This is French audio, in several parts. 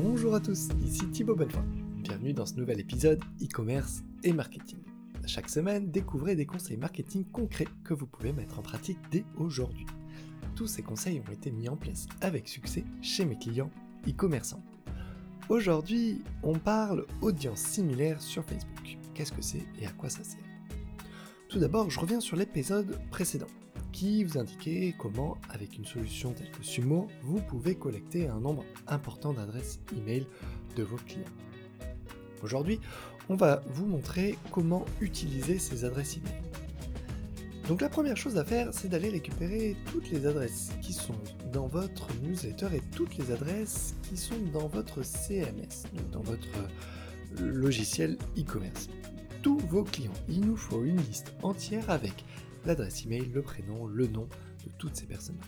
Bonjour à tous, ici Thibaut Bonnefoy. Bienvenue dans ce nouvel épisode e-commerce et marketing. Chaque semaine, découvrez des conseils marketing concrets que vous pouvez mettre en pratique dès aujourd'hui. Tous ces conseils ont été mis en place avec succès chez mes clients e-commerçants. Aujourd'hui, on parle audience similaire sur Facebook. Qu'est-ce que c'est et à quoi ça sert? Tout d'abord, je reviens sur l'épisode précédent qui vous indiquait comment, avec une solution telle que Sumo, vous pouvez collecter un nombre important d'adresses email de vos clients. Aujourd'hui, on va vous montrer comment utiliser ces adresses email. Donc la première chose à faire, c'est d'aller récupérer toutes les adresses qui sont dans votre newsletter et toutes les adresses qui sont dans votre CMS, donc dans votre logiciel e-commerce. Tous vos clients. Il nous faut une liste entière avec l'adresse email, le prénom, le nom de toutes ces personnes.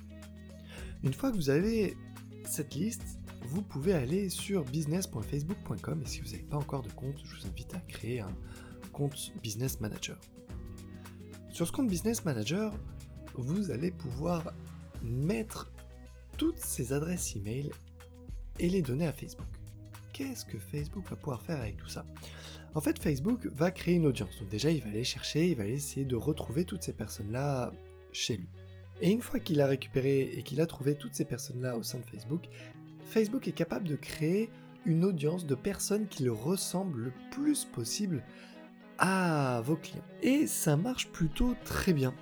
Une fois que vous avez cette liste, vous pouvez aller sur business.facebook.com et si vous n'avez pas encore de compte, je vous invite à créer un compte Business Manager. Sur ce compte Business Manager, vous allez pouvoir mettre toutes ces adresses email et les donner à Facebook. Qu'est-ce que Facebook va pouvoir faire avec tout ça? En fait, Facebook va créer une audience. Donc déjà, il va aller chercher, il va essayer de retrouver toutes ces personnes-là chez lui. Et une fois qu'il a récupéré et qu'il a trouvé toutes ces personnes-là au sein de Facebook, Facebook est capable de créer une audience de personnes qui le ressemblent le plus possible à vos clients. Et ça marche plutôt très bien.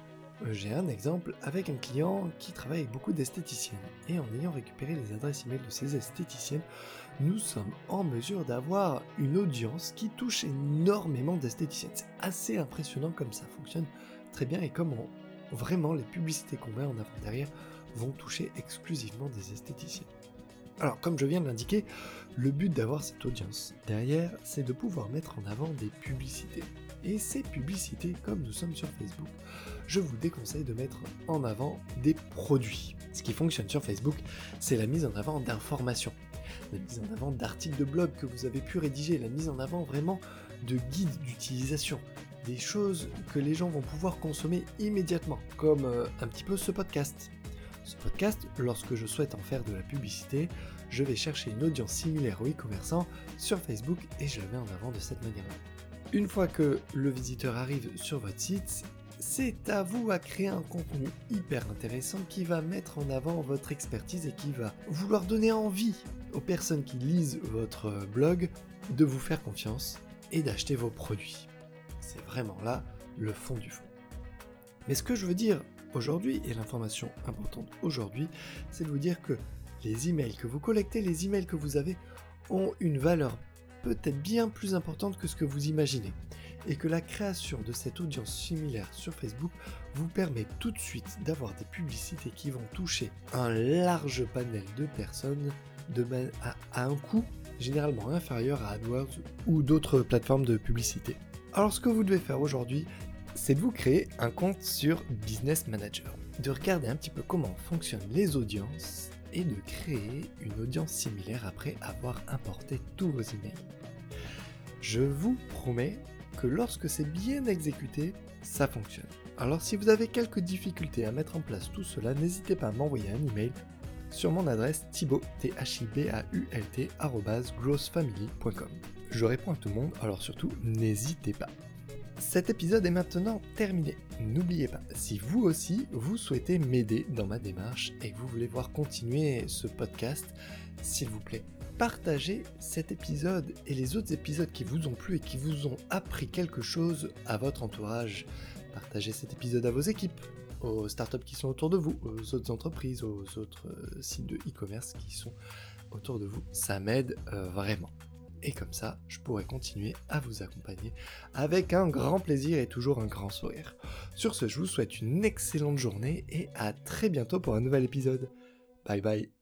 J'ai un exemple avec un client qui travaille avec beaucoup d'esthéticiennes. Et en ayant récupéré les adresses email de ces esthéticiennes, nous sommes en mesure d'avoir une audience qui touche énormément d'esthéticiennes. C'est assez impressionnant comme ça fonctionne très bien et comme vraiment les publicités qu'on met en avant derrière vont toucher exclusivement des esthéticiennes. Alors, comme je viens de l'indiquer, le but d'avoir cette audience derrière, c'est de pouvoir mettre en avant des publicités. Et ces publicités, comme nous sommes sur Facebook, je vous déconseille de mettre en avant des produits. Ce qui fonctionne sur Facebook, c'est la mise en avant d'informations, la mise en avant d'articles de blog que vous avez pu rédiger, la mise en avant vraiment de guides d'utilisation, des choses que les gens vont pouvoir consommer immédiatement, comme euh, un petit peu ce podcast. Ce podcast, lorsque je souhaite en faire de la publicité, je vais chercher une audience similaire aux e-commerçants sur Facebook et je la mets en avant de cette manière-là. Une fois que le visiteur arrive sur votre site, c'est à vous à créer un contenu hyper intéressant qui va mettre en avant votre expertise et qui va vouloir donner envie aux personnes qui lisent votre blog de vous faire confiance et d'acheter vos produits. C'est vraiment là le fond du fond. Mais ce que je veux dire aujourd'hui, et l'information importante aujourd'hui, c'est de vous dire que les emails que vous collectez, les emails que vous avez, ont une valeur peut-être bien plus importante que ce que vous imaginez, et que la création de cette audience similaire sur Facebook vous permet tout de suite d'avoir des publicités qui vont toucher un large panel de personnes de à, un coût généralement inférieur à AdWords ou d'autres plateformes de publicité. Alors ce que vous devez faire aujourd'hui, c'est de vous créer un compte sur Business Manager, de regarder un petit peu comment fonctionnent les audiences et de créer une audience similaire après avoir importé tous vos emails. Je vous promets que lorsque c'est bien exécuté, ça fonctionne. Alors si vous avez quelques difficultés à mettre en place tout cela, n'hésitez pas à m'envoyer un email sur mon adresse thibaut, t h i b a u l t Je réponds à tout le monde, alors surtout n'hésitez pas. Cet épisode est maintenant terminé. N'oubliez pas, si vous aussi, vous souhaitez m'aider dans ma démarche et que vous voulez voir continuer ce podcast, s'il vous plaît, partagez cet épisode et les autres épisodes qui vous ont plu et qui vous ont appris quelque chose à votre entourage. Partagez cet épisode à vos équipes, aux startups qui sont autour de vous, aux autres entreprises, aux autres sites de e-commerce qui sont autour de vous. Ça m'aide euh, vraiment. Et comme ça, je pourrai continuer à vous accompagner avec un grand plaisir et toujours un grand sourire. Sur ce, je vous souhaite une excellente journée et à très bientôt pour un nouvel épisode. Bye bye